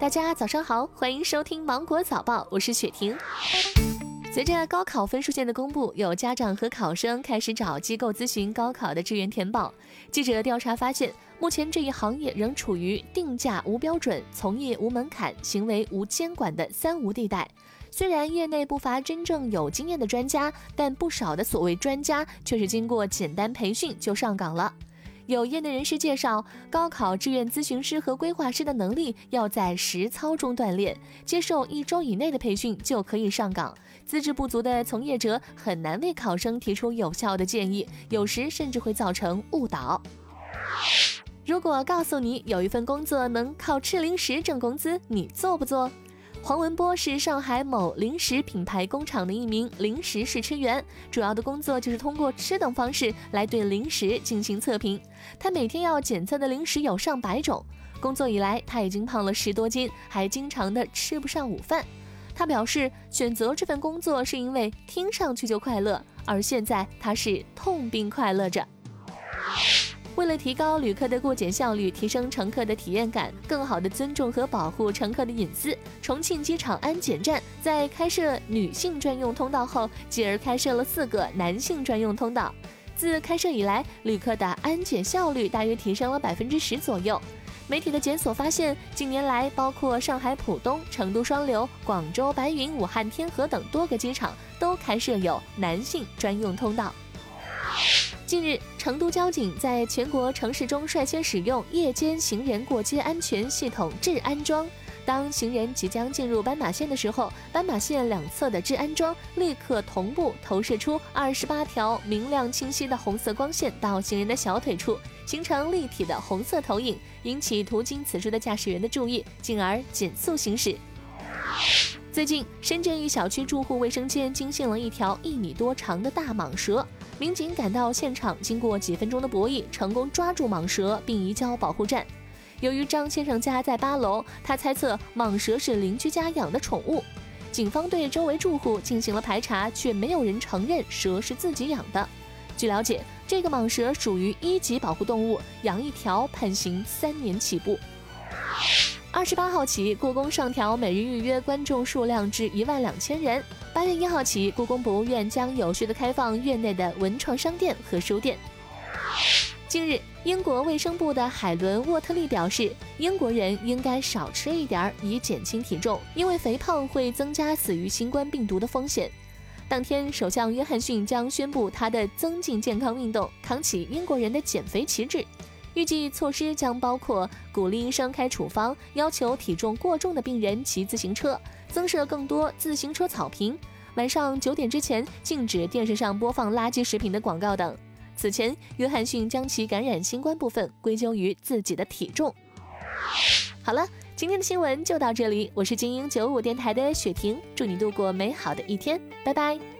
大家早上好，欢迎收听芒果早报，我是雪婷。随着高考分数线的公布，有家长和考生开始找机构咨询高考的志愿填报。记者调查发现，目前这一行业仍处于定价无标准、从业无门槛、行为无监管的“三无”地带。虽然业内不乏真正有经验的专家，但不少的所谓专家却是经过简单培训就上岗了。有业内人士介绍，高考志愿咨询师和规划师的能力要在实操中锻炼，接受一周以内的培训就可以上岗。资质不足的从业者很难为考生提出有效的建议，有时甚至会造成误导。如果告诉你有一份工作能靠吃零食挣工资，你做不做？黄文波是上海某零食品牌工厂的一名零食试吃员，主要的工作就是通过吃等方式来对零食进行测评。他每天要检测的零食有上百种。工作以来，他已经胖了十多斤，还经常的吃不上午饭。他表示，选择这份工作是因为听上去就快乐，而现在他是痛并快乐着。为了提高旅客的过检效率，提升乘客的体验感，更好地尊重和保护乘客的隐私，重庆机场安检站在开设女性专用通道后，继而开设了四个男性专用通道。自开设以来，旅客的安检效率大约提升了百分之十左右。媒体的检索发现，近年来，包括上海浦东、成都双流、广州白云、武汉天河等多个机场都开设有男性专用通道。近日，成都交警在全国城市中率先使用夜间行人过街安全系统治安桩。当行人即将进入斑马线的时候，斑马线两侧的治安桩立刻同步投射出二十八条明亮清晰的红色光线到行人的小腿处，形成立体的红色投影，引起途经此处的驾驶员的注意，进而减速行驶。最近，深圳一小区住户卫生间惊现了一条一米多长的大蟒蛇。民警赶到现场，经过几分钟的博弈，成功抓住蟒蛇并移交保护站。由于张先生家在八楼，他猜测蟒蛇是邻居家养的宠物。警方对周围住户进行了排查，却没有人承认蛇是自己养的。据了解，这个蟒蛇属于一级保护动物，养一条判刑三年起步。二十八号起，故宫上调每日预约观众数量至一万两千人。八月一号起，故宫博物院将有序的开放院内的文创商店和书店。近日，英国卫生部的海伦沃特利表示，英国人应该少吃一点以减轻体重，因为肥胖会增加死于新冠病毒的风险。当天，首相约翰逊将宣布他的增进健康运动，扛起英国人的减肥旗帜。预计措施将包括鼓励医生开处方，要求体重过重的病人骑自行车，增设更多自行车草坪，晚上九点之前禁止电视上播放垃圾食品的广告等。此前，约翰逊将其感染新冠部分归咎于自己的体重。好了，今天的新闻就到这里，我是精英九五电台的雪婷，祝你度过美好的一天，拜拜。